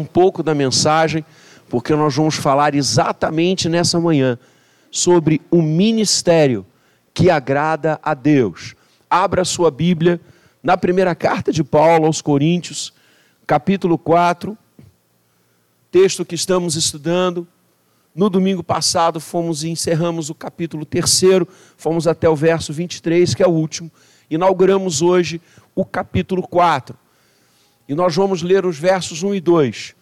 um pouco da mensagem, porque nós vamos falar exatamente nessa manhã sobre o ministério que agrada a Deus. Abra sua Bíblia na primeira carta de Paulo aos Coríntios, capítulo 4, texto que estamos estudando. No domingo passado fomos e encerramos o capítulo 3, fomos até o verso 23, que é o último. Inauguramos hoje o capítulo 4. E nós vamos ler os versos 1 e 2.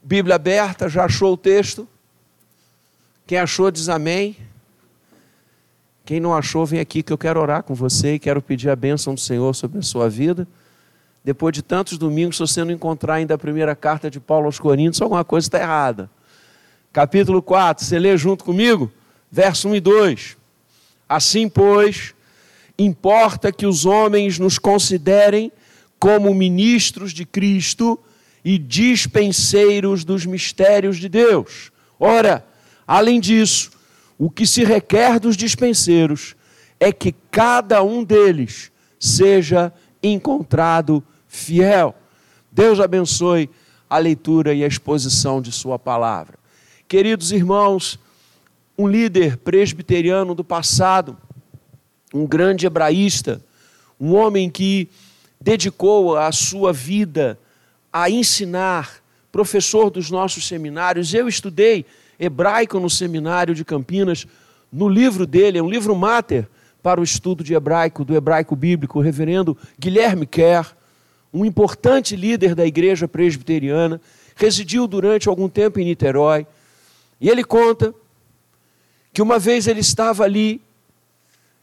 Bíblia aberta, já achou o texto? Quem achou diz amém. Quem não achou, vem aqui que eu quero orar com você e quero pedir a bênção do Senhor sobre a sua vida. Depois de tantos domingos, se você não encontrar ainda a primeira carta de Paulo aos Coríntios, alguma coisa está errada. Capítulo 4, você lê junto comigo? Verso 1 e 2. Assim, pois, importa que os homens nos considerem como ministros de Cristo e dispenseiros dos mistérios de Deus. Ora, além disso, o que se requer dos dispenseiros é que cada um deles seja encontrado fiel. Deus abençoe a leitura e a exposição de Sua palavra. Queridos irmãos, um líder presbiteriano do passado, um grande hebraísta, um homem que dedicou a sua vida a ensinar, professor dos nossos seminários. Eu estudei hebraico no seminário de Campinas. No livro dele, é um livro máter para o estudo de hebraico, do hebraico bíblico, o reverendo Guilherme Kerr, um importante líder da igreja presbiteriana, residiu durante algum tempo em Niterói. E ele conta que uma vez ele estava ali,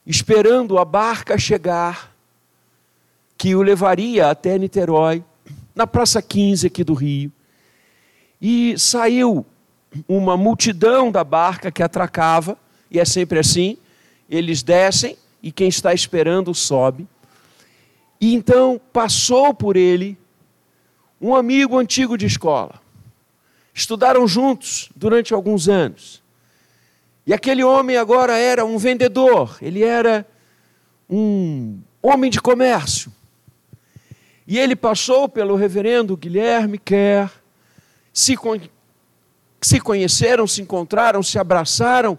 esperando a barca chegar, que o levaria até Niterói, na Praça 15 aqui do Rio. E saiu uma multidão da barca que atracava, e é sempre assim: eles descem e quem está esperando sobe. E então passou por ele um amigo antigo de escola. Estudaram juntos durante alguns anos. E aquele homem agora era um vendedor, ele era um homem de comércio. E ele passou pelo reverendo Guilherme Kerr, se, con se conheceram, se encontraram, se abraçaram,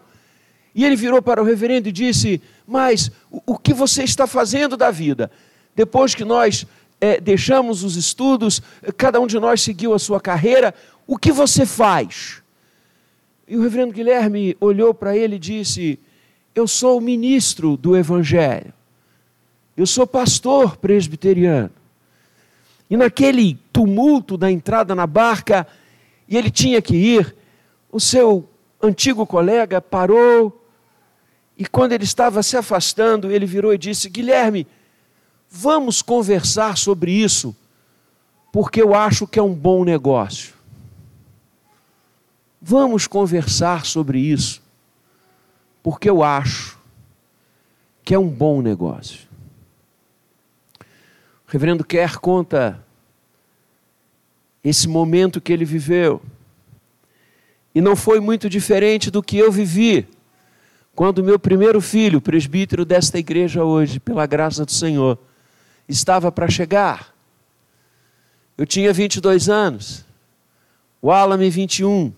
e ele virou para o reverendo e disse: Mas o, o que você está fazendo da vida? Depois que nós é, deixamos os estudos, cada um de nós seguiu a sua carreira, o que você faz? E o reverendo Guilherme olhou para ele e disse: Eu sou ministro do Evangelho, eu sou pastor presbiteriano. E naquele tumulto da entrada na barca, e ele tinha que ir, o seu antigo colega parou, e quando ele estava se afastando, ele virou e disse: Guilherme, vamos conversar sobre isso, porque eu acho que é um bom negócio. Vamos conversar sobre isso, porque eu acho que é um bom negócio. Reverendo Kerr conta esse momento que ele viveu. E não foi muito diferente do que eu vivi quando meu primeiro filho, presbítero desta igreja hoje, pela graça do Senhor, estava para chegar. Eu tinha 22 anos, o Alan 21.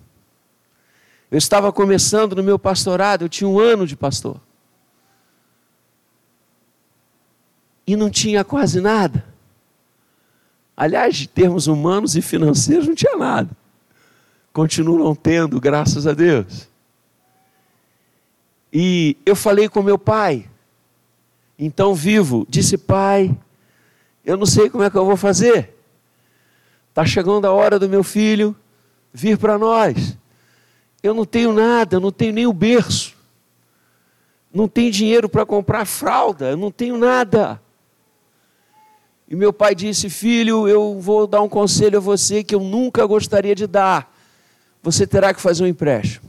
Eu estava começando no meu pastorado, eu tinha um ano de pastor. E não tinha quase nada. Aliás, de termos humanos e financeiros, não tinha nada. Continuam tendo, graças a Deus. E eu falei com meu pai, então vivo, disse: Pai, eu não sei como é que eu vou fazer. Está chegando a hora do meu filho vir para nós. Eu não tenho nada, não tenho nem o berço. Não tenho dinheiro para comprar fralda, eu não tenho nada. E meu pai disse: Filho, eu vou dar um conselho a você que eu nunca gostaria de dar. Você terá que fazer um empréstimo.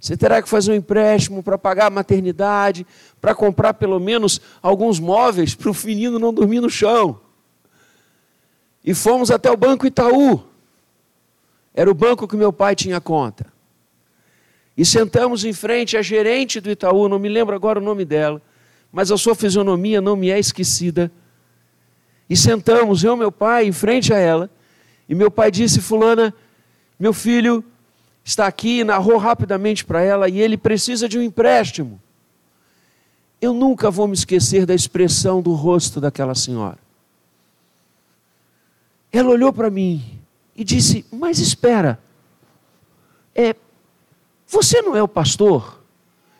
Você terá que fazer um empréstimo para pagar a maternidade, para comprar pelo menos alguns móveis para o menino não dormir no chão. E fomos até o Banco Itaú. Era o banco que meu pai tinha conta. E sentamos em frente à gerente do Itaú, não me lembro agora o nome dela, mas a sua fisionomia não me é esquecida. E sentamos, eu e meu pai, em frente a ela, E meu pai disse: Fulana, meu filho está aqui, narrou rapidamente para ela e ele precisa de um empréstimo. Eu nunca vou me esquecer da expressão do rosto daquela senhora. Ela olhou para mim e disse: Mas espera, é, você não é o pastor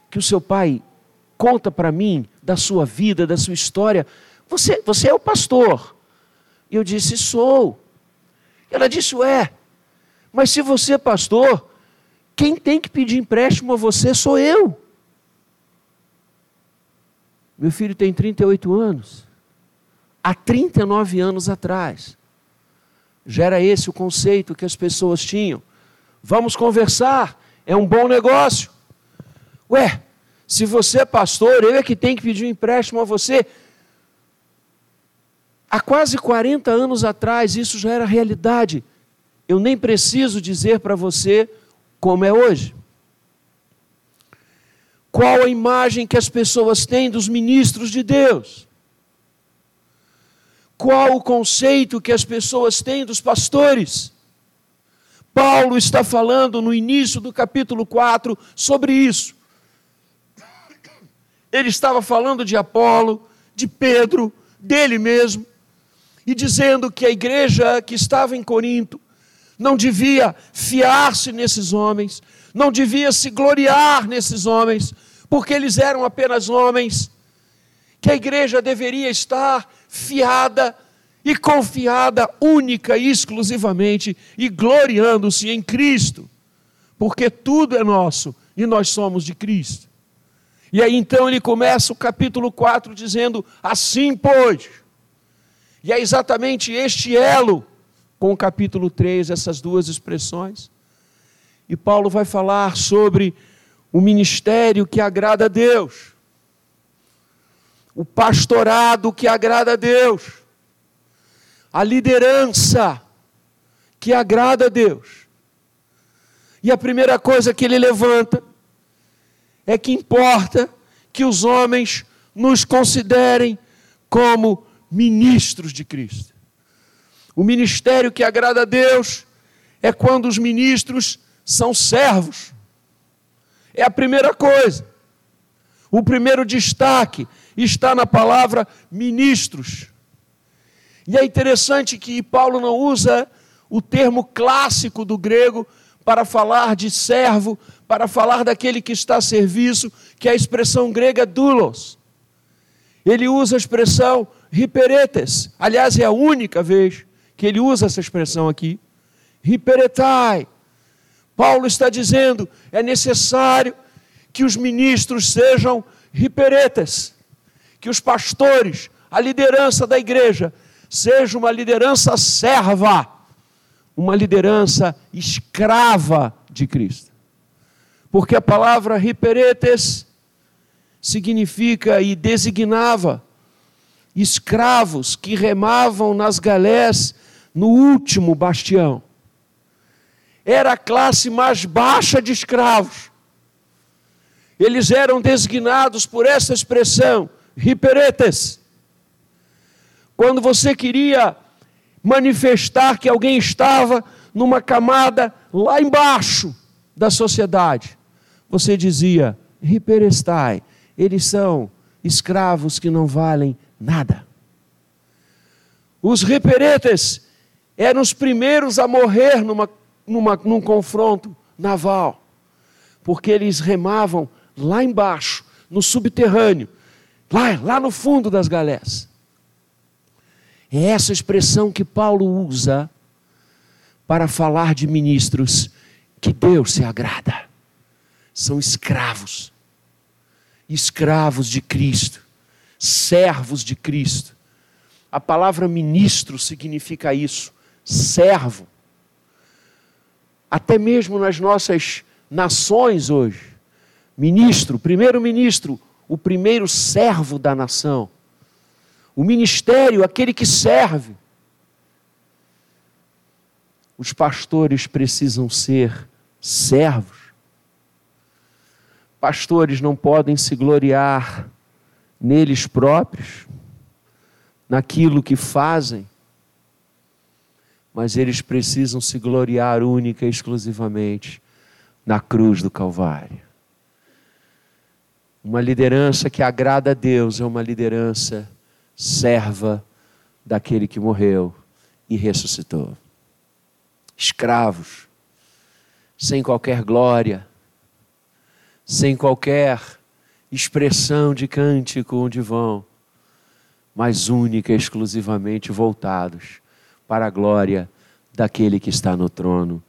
que o seu pai conta para mim da sua vida, da sua história? Você, você é o pastor. E eu disse: Sou. Ela disse: Ué, mas se você é pastor, quem tem que pedir empréstimo a você sou eu. Meu filho tem 38 anos. Há 39 anos atrás. Já era esse o conceito que as pessoas tinham. Vamos conversar, é um bom negócio. Ué, se você é pastor, eu é que tenho que pedir um empréstimo a você. Há quase 40 anos atrás, isso já era realidade. Eu nem preciso dizer para você como é hoje. Qual a imagem que as pessoas têm dos ministros de Deus? Qual o conceito que as pessoas têm dos pastores? Paulo está falando no início do capítulo 4 sobre isso. Ele estava falando de Apolo, de Pedro, dele mesmo, e dizendo que a igreja que estava em Corinto não devia fiar-se nesses homens, não devia se gloriar nesses homens, porque eles eram apenas homens, que a igreja deveria estar fiada e confiada única e exclusivamente e gloriando-se em Cristo, porque tudo é nosso e nós somos de Cristo. E aí então ele começa o capítulo 4 dizendo: Assim, pois. E é exatamente este elo com o capítulo 3, essas duas expressões. E Paulo vai falar sobre o ministério que agrada a Deus, o pastorado que agrada a Deus, a liderança que agrada a Deus. E a primeira coisa que ele levanta é que importa que os homens nos considerem como ministros de Cristo. O ministério que agrada a Deus é quando os ministros são servos. É a primeira coisa. O primeiro destaque está na palavra ministros. E é interessante que Paulo não usa o termo clássico do grego para falar de servo, para falar daquele que está a serviço, que é a expressão grega doulos. Ele usa a expressão hiperetes. Aliás, é a única vez que ele usa essa expressão aqui. Hiperetai. Paulo está dizendo: é necessário que os ministros sejam hiperetes, que os pastores, a liderança da igreja, seja uma liderança serva, uma liderança escrava de Cristo. Porque a palavra hiperetes significa e designava escravos que remavam nas galés no último bastião. Era a classe mais baixa de escravos. Eles eram designados por essa expressão, riperetes. Quando você queria manifestar que alguém estava numa camada lá embaixo da sociedade, você dizia, riperestai, eles são escravos que não valem nada. Os riperetes eram os primeiros a morrer numa, numa, num confronto naval, porque eles remavam lá embaixo, no subterrâneo, lá, lá no fundo das galés. É essa expressão que Paulo usa para falar de ministros que Deus se agrada. São escravos, escravos de Cristo, servos de Cristo. A palavra ministro significa isso servo. Até mesmo nas nossas nações hoje, ministro, primeiro-ministro, o primeiro servo da nação. O ministério, aquele que serve. Os pastores precisam ser servos. Pastores não podem se gloriar neles próprios, naquilo que fazem, mas eles precisam se gloriar única e exclusivamente na cruz do Calvário. Uma liderança que agrada a Deus é uma liderança serva daquele que morreu e ressuscitou. Escravos, sem qualquer glória, sem qualquer expressão de cântico onde vão, mas única e exclusivamente voltados para a glória daquele que está no trono.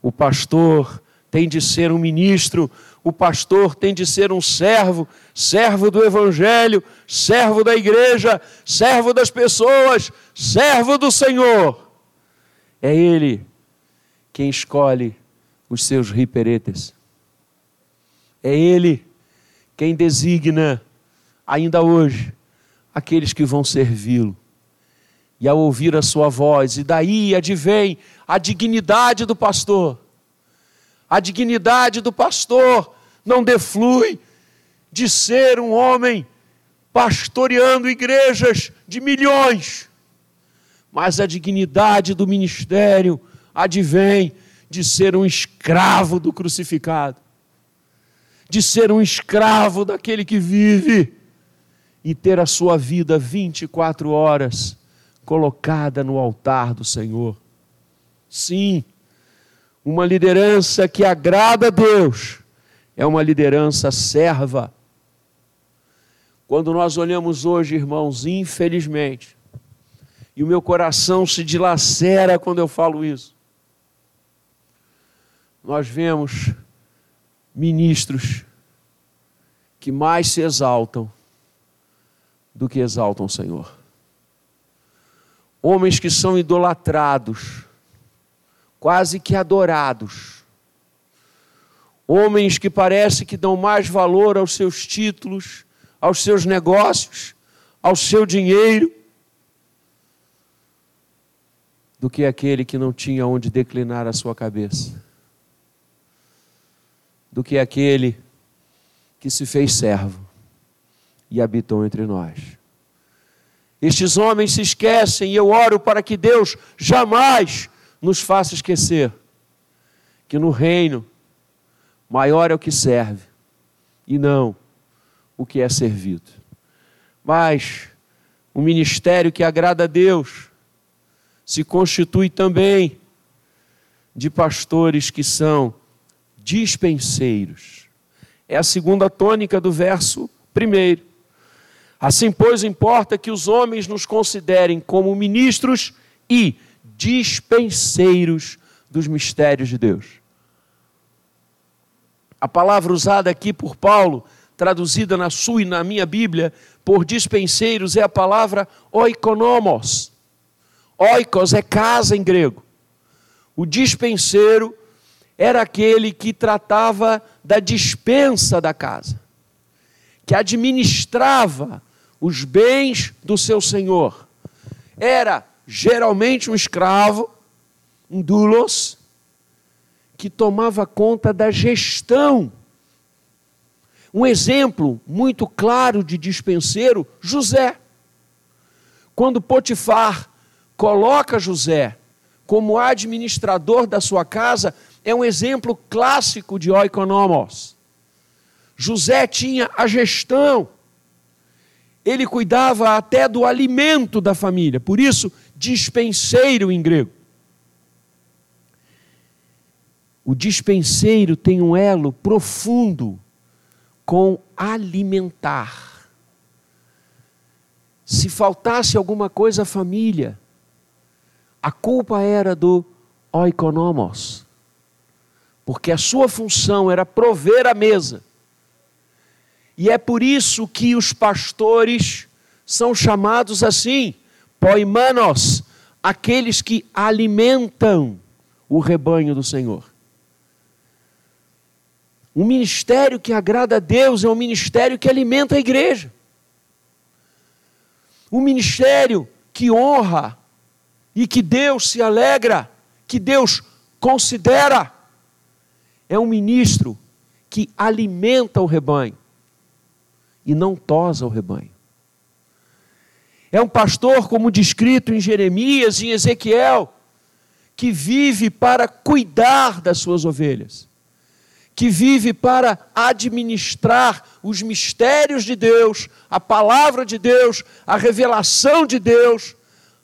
O pastor tem de ser um ministro, o pastor tem de ser um servo, servo do Evangelho, servo da igreja, servo das pessoas, servo do Senhor. É Ele quem escolhe os seus riperetes. É Ele quem designa, ainda hoje, aqueles que vão servi-lo. E ao ouvir a sua voz, e daí advém a dignidade do pastor. A dignidade do pastor não deflui de ser um homem pastoreando igrejas de milhões, mas a dignidade do ministério advém de ser um escravo do crucificado, de ser um escravo daquele que vive e ter a sua vida 24 horas colocada no altar do Senhor. Sim, uma liderança que agrada a Deus é uma liderança serva. Quando nós olhamos hoje, irmãos, infelizmente, e o meu coração se dilacera quando eu falo isso, nós vemos ministros que mais se exaltam do que exaltam o Senhor. Homens que são idolatrados quase que adorados. Homens que parece que dão mais valor aos seus títulos, aos seus negócios, ao seu dinheiro, do que aquele que não tinha onde declinar a sua cabeça, do que aquele que se fez servo e habitou entre nós. Estes homens se esquecem e eu oro para que Deus jamais nos faça esquecer que no reino maior é o que serve e não o que é servido. Mas o ministério que agrada a Deus se constitui também de pastores que são dispenseiros. É a segunda tônica do verso primeiro. Assim, pois, importa que os homens nos considerem como ministros e dispenseiros dos mistérios de Deus. A palavra usada aqui por Paulo, traduzida na sua e na minha Bíblia, por dispenseiros, é a palavra oikonomos. Oikos é casa em grego. O dispenseiro era aquele que tratava da dispensa da casa, que administrava os bens do seu senhor. Era geralmente um escravo, um doulos, que tomava conta da gestão. Um exemplo muito claro de dispenseiro, José. Quando Potifar coloca José como administrador da sua casa, é um exemplo clássico de oikonomos. José tinha a gestão, ele cuidava até do alimento da família, por isso, dispenseiro em grego. O dispenseiro tem um elo profundo com alimentar. Se faltasse alguma coisa à família, a culpa era do oikonomos, porque a sua função era prover a mesa. E é por isso que os pastores são chamados assim, poimanos, aqueles que alimentam o rebanho do Senhor. Um ministério que agrada a Deus é um ministério que alimenta a igreja. Um ministério que honra e que Deus se alegra, que Deus considera. É um ministro que alimenta o rebanho e não tosa o rebanho. É um pastor, como descrito em Jeremias e em Ezequiel, que vive para cuidar das suas ovelhas, que vive para administrar os mistérios de Deus, a palavra de Deus, a revelação de Deus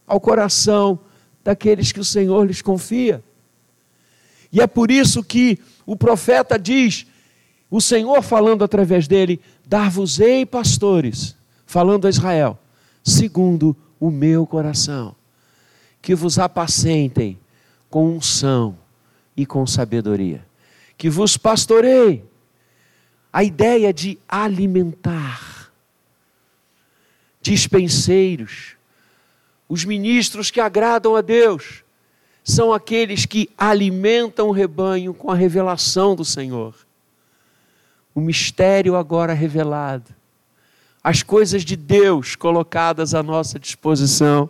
ao coração daqueles que o Senhor lhes confia. E é por isso que o profeta diz, o Senhor falando através dele: Dar-vos-ei pastores, falando a Israel, segundo o meu coração, que vos apacentem com unção e com sabedoria, que vos pastorei. A ideia de alimentar, dispenseiros, os ministros que agradam a Deus, são aqueles que alimentam o rebanho com a revelação do Senhor. O mistério agora revelado, as coisas de Deus colocadas à nossa disposição.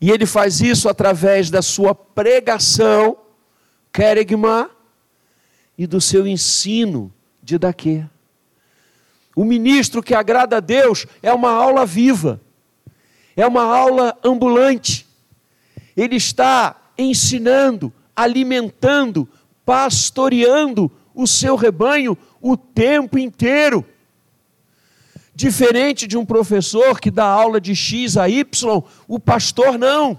E ele faz isso através da sua pregação, querigma, e do seu ensino de daquê. O ministro que agrada a Deus é uma aula viva, é uma aula ambulante. Ele está ensinando, alimentando, pastoreando o seu rebanho o tempo inteiro. Diferente de um professor que dá aula de X a Y, o pastor não.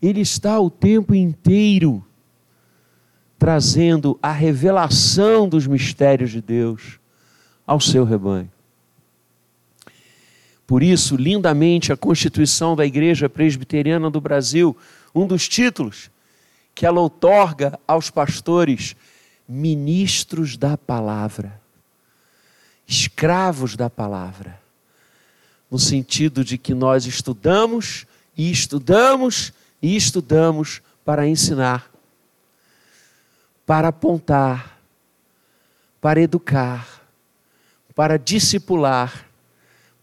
Ele está o tempo inteiro trazendo a revelação dos mistérios de Deus ao seu rebanho. Por isso, lindamente, a Constituição da Igreja Presbiteriana do Brasil, um dos títulos que ela outorga aos pastores, ministros da palavra escravos da palavra, no sentido de que nós estudamos e estudamos e estudamos para ensinar, para apontar, para educar, para discipular,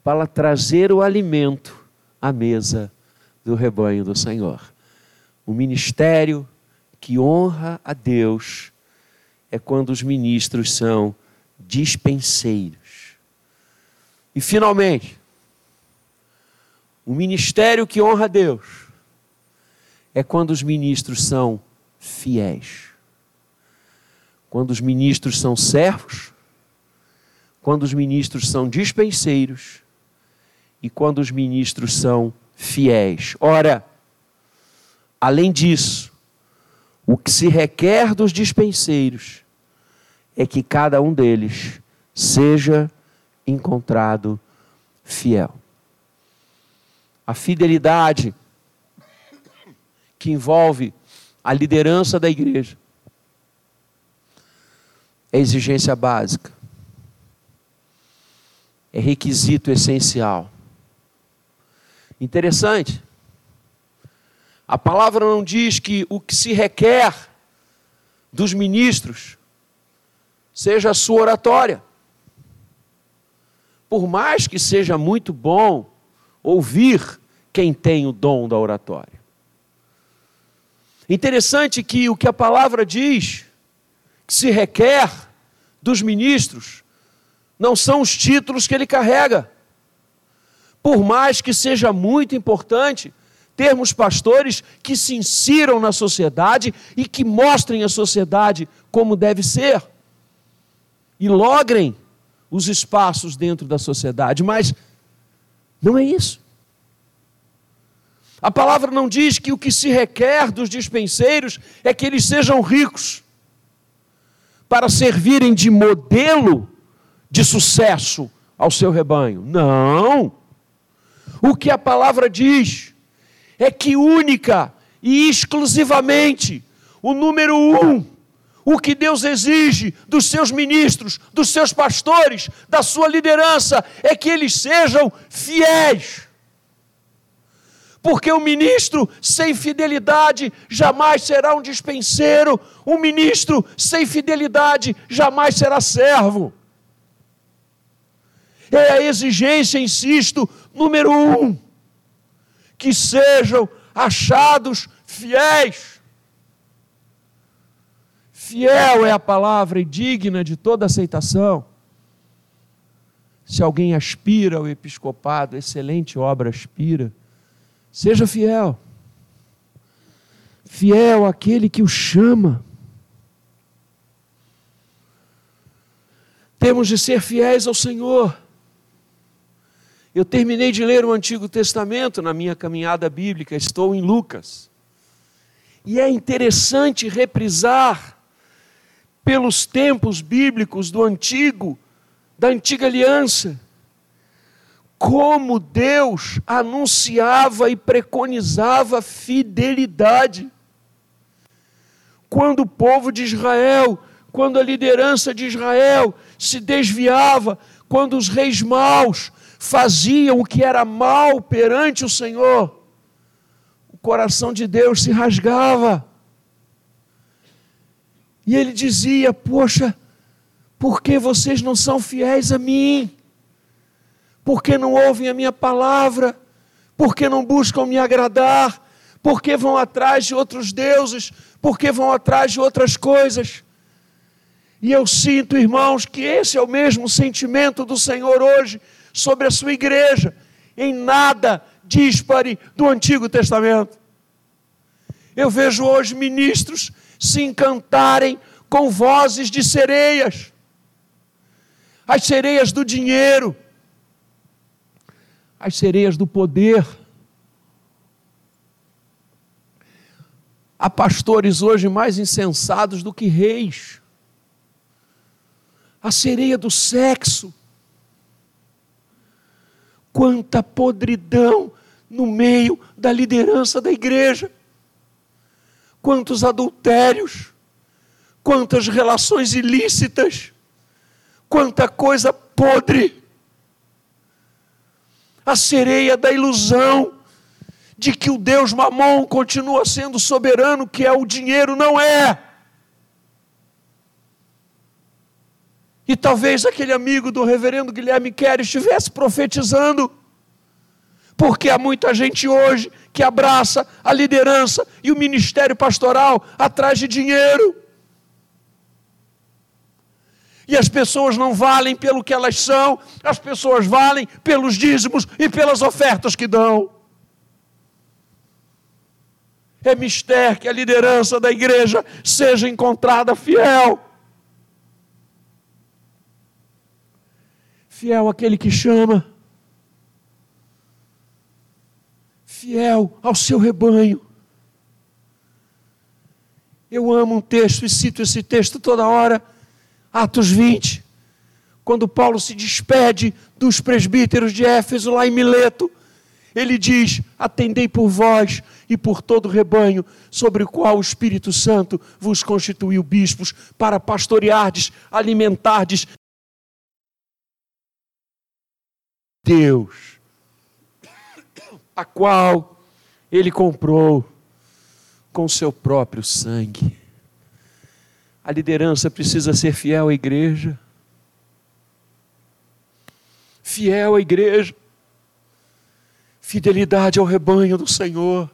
para trazer o alimento à mesa do rebanho do Senhor. O ministério que honra a Deus é quando os ministros são dispenseiros. E finalmente, o ministério que honra a Deus é quando os ministros são fiéis. Quando os ministros são servos, quando os ministros são dispenseiros e quando os ministros são fiéis. Ora, além disso, o que se requer dos dispenseiros é que cada um deles seja encontrado fiel. A fidelidade que envolve a liderança da igreja é exigência básica, é requisito essencial. Interessante. A palavra não diz que o que se requer dos ministros seja a sua oratória. Por mais que seja muito bom ouvir quem tem o dom da oratória. Interessante que o que a palavra diz, que se requer dos ministros, não são os títulos que ele carrega. Por mais que seja muito importante termos pastores que se insiram na sociedade e que mostrem à sociedade como deve ser e logrem os espaços dentro da sociedade, mas não é isso. A palavra não diz que o que se requer dos dispenseiros é que eles sejam ricos para servirem de modelo de sucesso ao seu rebanho. Não. O que a palavra diz é que única e exclusivamente o número um o que Deus exige dos seus ministros, dos seus pastores, da sua liderança, é que eles sejam fiéis. Porque o ministro sem fidelidade jamais será um dispenseiro, um ministro sem fidelidade jamais será servo. É a exigência, insisto, número um, que sejam achados fiéis. Fiel é a palavra e digna de toda aceitação. Se alguém aspira ao episcopado, excelente obra aspira, seja fiel. fiel aquele que o chama. Temos de ser fiéis ao Senhor. Eu terminei de ler o Antigo Testamento na minha caminhada bíblica, estou em Lucas. E é interessante reprisar pelos tempos bíblicos do Antigo, da Antiga Aliança, como Deus anunciava e preconizava fidelidade. Quando o povo de Israel, quando a liderança de Israel se desviava, quando os reis maus faziam o que era mal perante o Senhor, o coração de Deus se rasgava. E ele dizia: Poxa, por que vocês não são fiéis a mim? porque não ouvem a minha palavra, porque não buscam me agradar, porque vão atrás de outros deuses, porque vão atrás de outras coisas. E eu sinto, irmãos, que esse é o mesmo sentimento do Senhor hoje sobre a sua igreja, em nada dispare do Antigo Testamento. Eu vejo hoje ministros se encantarem com vozes de sereias, as sereias do dinheiro, as sereias do poder. Há pastores hoje mais insensados do que reis. A sereia do sexo. Quanta podridão no meio da liderança da igreja. Quantos adultérios, quantas relações ilícitas, quanta coisa podre a sereia da ilusão de que o Deus Mamon continua sendo soberano, que é o dinheiro, não é. E talvez aquele amigo do reverendo Guilherme Kerr estivesse profetizando, porque há muita gente hoje que abraça a liderança e o ministério pastoral atrás de dinheiro. E as pessoas não valem pelo que elas são, as pessoas valem pelos dízimos e pelas ofertas que dão. É mistério que a liderança da igreja seja encontrada fiel. Fiel àquele que chama, fiel ao seu rebanho. Eu amo um texto e cito esse texto toda hora Atos 20, quando Paulo se despede dos presbíteros de Éfeso lá em Mileto, ele diz: Atendei por vós e por todo o rebanho, sobre o qual o Espírito Santo vos constituiu bispos, para pastoreardes, alimentardes. Deus, a qual ele comprou com seu próprio sangue. A liderança precisa ser fiel à igreja. Fiel à igreja. Fidelidade ao rebanho do Senhor.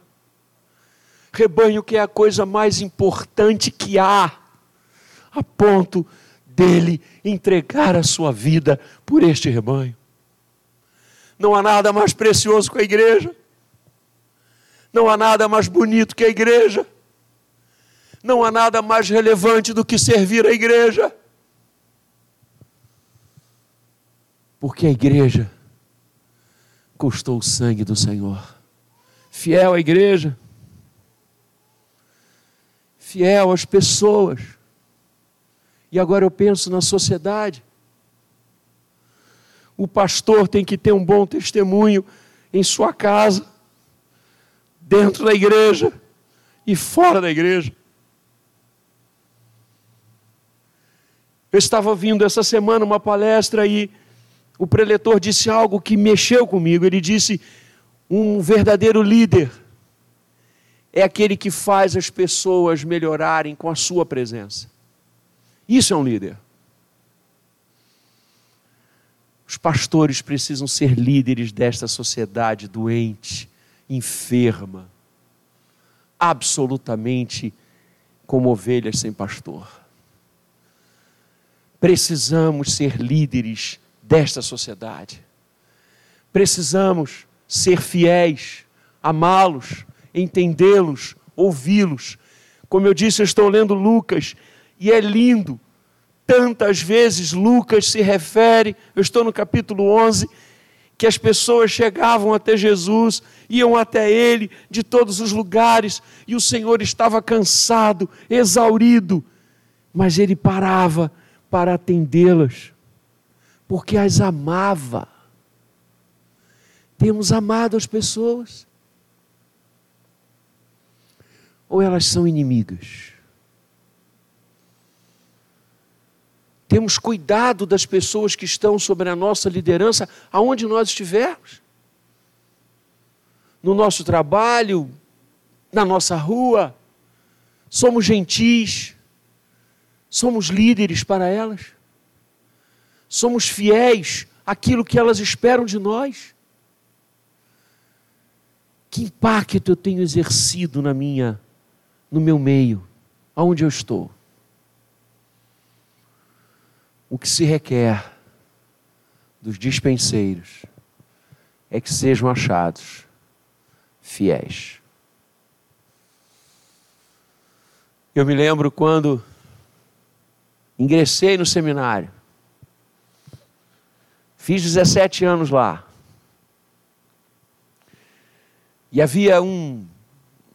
Rebanho que é a coisa mais importante que há, a ponto dele entregar a sua vida por este rebanho. Não há nada mais precioso que a igreja. Não há nada mais bonito que a igreja. Não há nada mais relevante do que servir a igreja. Porque a igreja custou o sangue do Senhor. Fiel à igreja, fiel às pessoas. E agora eu penso na sociedade. O pastor tem que ter um bom testemunho em sua casa, dentro da igreja e fora da igreja. Eu estava ouvindo essa semana uma palestra e o preletor disse algo que mexeu comigo. Ele disse: um verdadeiro líder é aquele que faz as pessoas melhorarem com a sua presença. Isso é um líder. Os pastores precisam ser líderes desta sociedade doente, enferma, absolutamente como ovelhas sem pastor. Precisamos ser líderes desta sociedade. Precisamos ser fiéis, amá-los, entendê-los, ouvi-los. Como eu disse, eu estou lendo Lucas e é lindo. Tantas vezes Lucas se refere, eu estou no capítulo 11, que as pessoas chegavam até Jesus, iam até ele de todos os lugares, e o Senhor estava cansado, exaurido, mas ele parava para atendê-las, porque as amava. Temos amado as pessoas? Ou elas são inimigas? Temos cuidado das pessoas que estão sob a nossa liderança, aonde nós estivermos? No nosso trabalho, na nossa rua, somos gentis, somos líderes para elas, somos fiéis àquilo que elas esperam de nós. Que impacto eu tenho exercido na minha, no meu meio, aonde eu estou? O que se requer dos dispenseiros é que sejam achados fiéis. Eu me lembro quando ingressei no seminário, fiz 17 anos lá. E havia um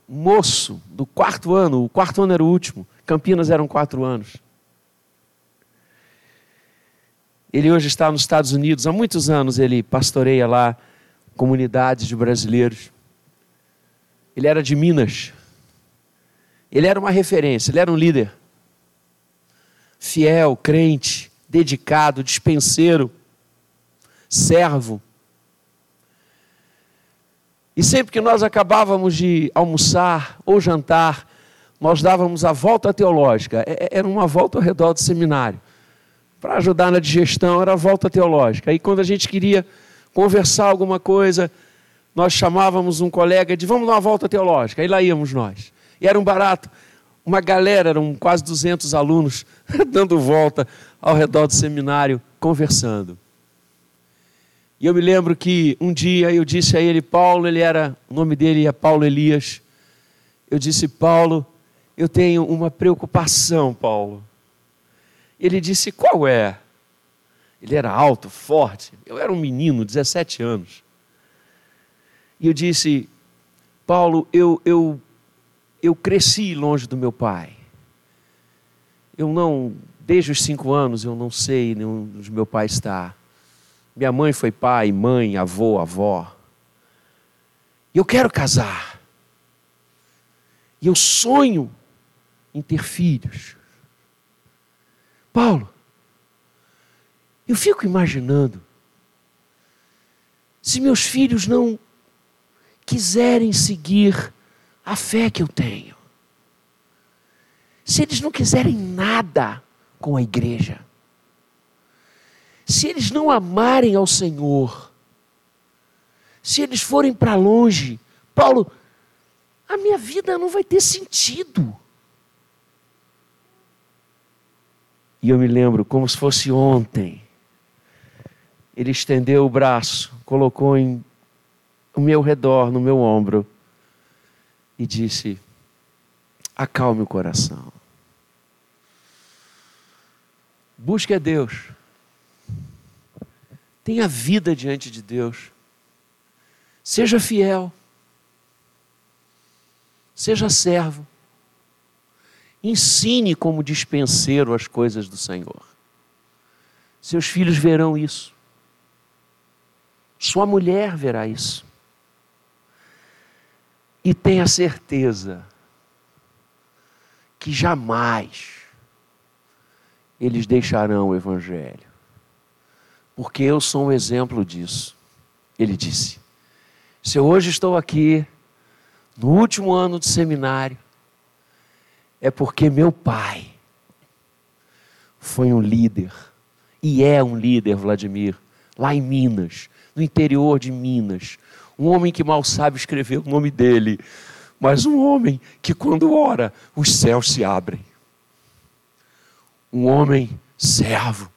moço do quarto ano, o quarto ano era o último, Campinas eram quatro anos. Ele hoje está nos Estados Unidos, há muitos anos ele pastoreia lá comunidades de brasileiros. Ele era de Minas. Ele era uma referência, ele era um líder. Fiel, crente, dedicado, dispenseiro, servo. E sempre que nós acabávamos de almoçar ou jantar, nós dávamos a volta teológica. É, é, era uma volta ao redor do seminário. Para ajudar na digestão, era volta teológica. Aí quando a gente queria conversar alguma coisa, nós chamávamos um colega de vamos dar uma volta teológica. Aí lá íamos nós. E era um barato. Uma galera, eram quase 200 alunos, dando volta ao redor do seminário, conversando. E eu me lembro que um dia eu disse a ele, Paulo, ele era, o nome dele é Paulo Elias. Eu disse, Paulo, eu tenho uma preocupação, Paulo. Ele disse, qual é? Ele era alto, forte. Eu era um menino, 17 anos. E eu disse, Paulo, eu, eu, eu cresci longe do meu pai. Eu não, desde os cinco anos, eu não sei onde meu pai está. Minha mãe foi pai, mãe, avô, avó. E eu quero casar. E eu sonho em ter filhos. Paulo, eu fico imaginando se meus filhos não quiserem seguir a fé que eu tenho, se eles não quiserem nada com a igreja, se eles não amarem ao Senhor, se eles forem para longe, Paulo, a minha vida não vai ter sentido. E eu me lembro como se fosse ontem. Ele estendeu o braço, colocou em o meu redor, no meu ombro, e disse: Acalme o coração. Busque a Deus. Tenha vida diante de Deus. Seja fiel. Seja servo. Ensine como dispenseiro as coisas do Senhor. Seus filhos verão isso. Sua mulher verá isso. E tenha certeza que jamais eles deixarão o Evangelho porque eu sou um exemplo disso. Ele disse: Se eu hoje estou aqui, no último ano de seminário, é porque meu pai foi um líder, e é um líder, Vladimir, lá em Minas, no interior de Minas. Um homem que mal sabe escrever o nome dele, mas um homem que, quando ora, os céus se abrem. Um homem servo,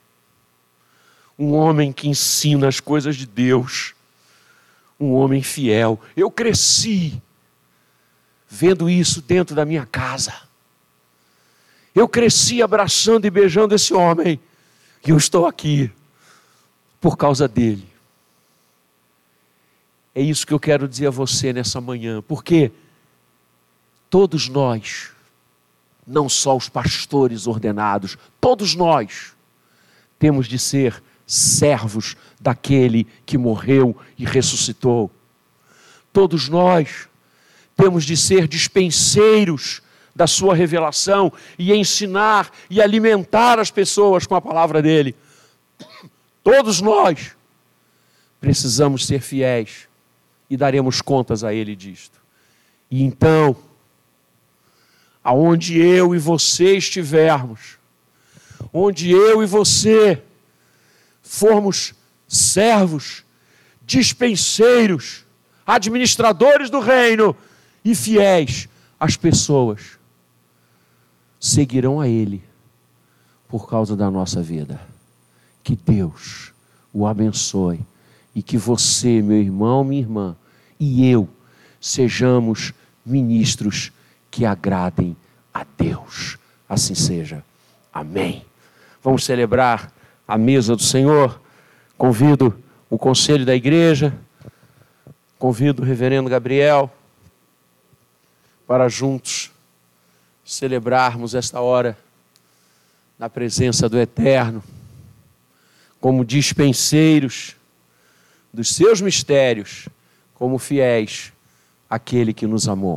um homem que ensina as coisas de Deus, um homem fiel. Eu cresci vendo isso dentro da minha casa. Eu cresci abraçando e beijando esse homem, e eu estou aqui por causa dele. É isso que eu quero dizer a você nessa manhã, porque todos nós, não só os pastores ordenados, todos nós temos de ser servos daquele que morreu e ressuscitou. Todos nós temos de ser dispenseiros da sua revelação e ensinar e alimentar as pessoas com a palavra dele. Todos nós precisamos ser fiéis e daremos contas a ele disto. E então, aonde eu e você estivermos, onde eu e você formos servos, dispenseiros, administradores do reino e fiéis, as pessoas seguirão a Ele por causa da nossa vida. Que Deus o abençoe e que você, meu irmão, minha irmã, e eu sejamos ministros que agradem a Deus. Assim seja. Amém. Vamos celebrar a mesa do Senhor. Convido o conselho da igreja, convido o reverendo Gabriel para juntos celebrarmos esta hora na presença do Eterno, como dispenseiros dos seus mistérios, como fiéis àquele que nos amou.